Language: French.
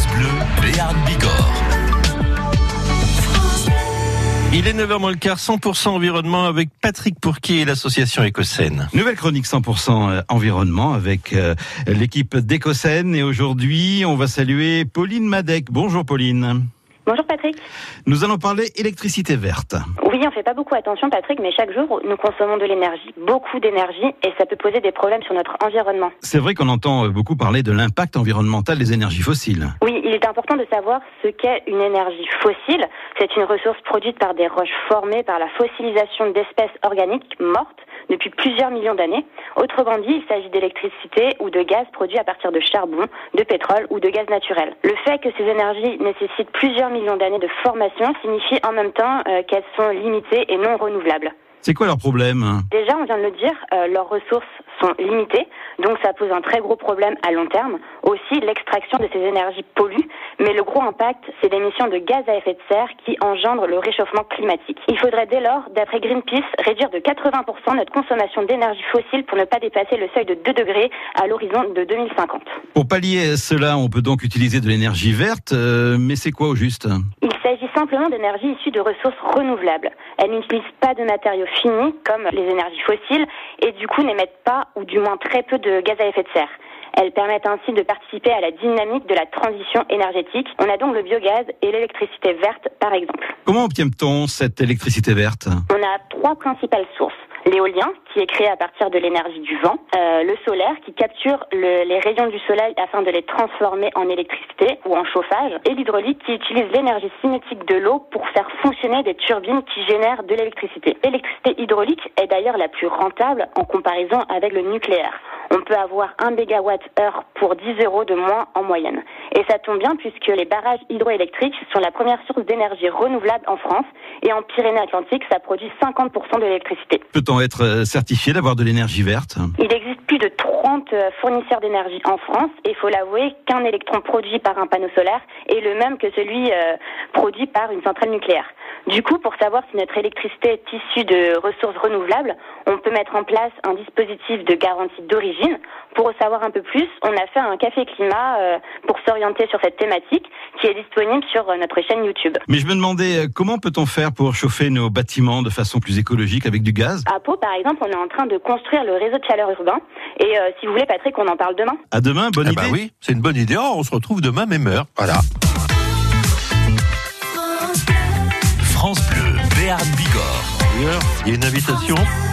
France Bleu, Béarn Bigorre. Il est 9h moins le quart, 100% environnement avec Patrick Pourquier et l'association Écosène. Nouvelle chronique 100% environnement avec euh, l'équipe d'Écosène et aujourd'hui on va saluer Pauline Madec. Bonjour Pauline. Bonjour Patrick. Nous allons parler électricité verte. Oui, on fait pas beaucoup attention Patrick, mais chaque jour nous consommons de l'énergie, beaucoup d'énergie, et ça peut poser des problèmes sur notre environnement. C'est vrai qu'on entend beaucoup parler de l'impact environnemental des énergies fossiles. Oui, il est important de savoir ce qu'est une énergie fossile. C'est une ressource produite par des roches formées par la fossilisation d'espèces organiques mortes depuis plusieurs millions d'années. Autrement dit, il s'agit d'électricité ou de gaz produits à partir de charbon, de pétrole ou de gaz naturel. Le fait que ces énergies nécessitent plusieurs millions d'années de formation signifie en même temps euh, qu'elles sont limitées et non renouvelables. C'est quoi leur problème? Déjà, on vient de le dire, euh, leurs ressources sont limitées, donc ça pose un très gros problème à long terme. Aussi, l'extraction de ces énergies pollue, mais le gros impact, c'est l'émission de gaz à effet de serre qui engendre le réchauffement climatique. Il faudrait dès lors, d'après Greenpeace, réduire de 80% notre consommation d'énergie fossile pour ne pas dépasser le seuil de 2 degrés à l'horizon de 2050. Pour pallier cela, on peut donc utiliser de l'énergie verte, euh, mais c'est quoi au juste? Il s'agit simplement d'énergie issue de ressources renouvelables. Elles n'utilisent pas de matériaux finis comme les énergies fossiles et du coup n'émettent pas ou du moins très peu de gaz à effet de serre. Elles permettent ainsi de participer à la dynamique de la transition énergétique. On a donc le biogaz et l'électricité verte par exemple. Comment obtient-on cette électricité verte? On a trois principales sources l'éolien qui est créé à partir de l'énergie du vent, euh, le solaire qui capture le, les rayons du soleil afin de les transformer en électricité ou en chauffage, et l'hydraulique qui utilise l'énergie cinétique de l'eau pour faire fonctionner des turbines qui génèrent de l'électricité. L'électricité hydraulique est d'ailleurs la plus rentable en comparaison avec le nucléaire. On peut avoir 1 mégawatt-heure pour 10 euros de moins en moyenne. Et ça tombe bien puisque les barrages hydroélectriques sont la première source d'énergie renouvelable en France et en Pyrénées-Atlantiques, ça produit 50% de l'électricité être euh, certifié d'avoir de l'énergie verte? Il existe plus de 30 euh, fournisseurs d'énergie en France et il faut l'avouer qu'un électron produit par un panneau solaire est le même que celui euh, produit par une centrale nucléaire. Du coup, pour savoir si notre électricité est issue de ressources renouvelables, on peut mettre en place un dispositif de garantie d'origine. Pour savoir un peu plus, on a fait un café climat pour s'orienter sur cette thématique qui est disponible sur notre chaîne YouTube. Mais je me demandais comment peut-on faire pour chauffer nos bâtiments de façon plus écologique avec du gaz? À Pau, par exemple, on est en train de construire le réseau de chaleur urbain. Et euh, si vous voulez, Patrick, on en parle demain. À demain, bonne eh idée. Bah oui, c'est une bonne idée. Oh, on se retrouve demain, même heure. Voilà. France Bleu, Béarn Bigorre. Il y a une invitation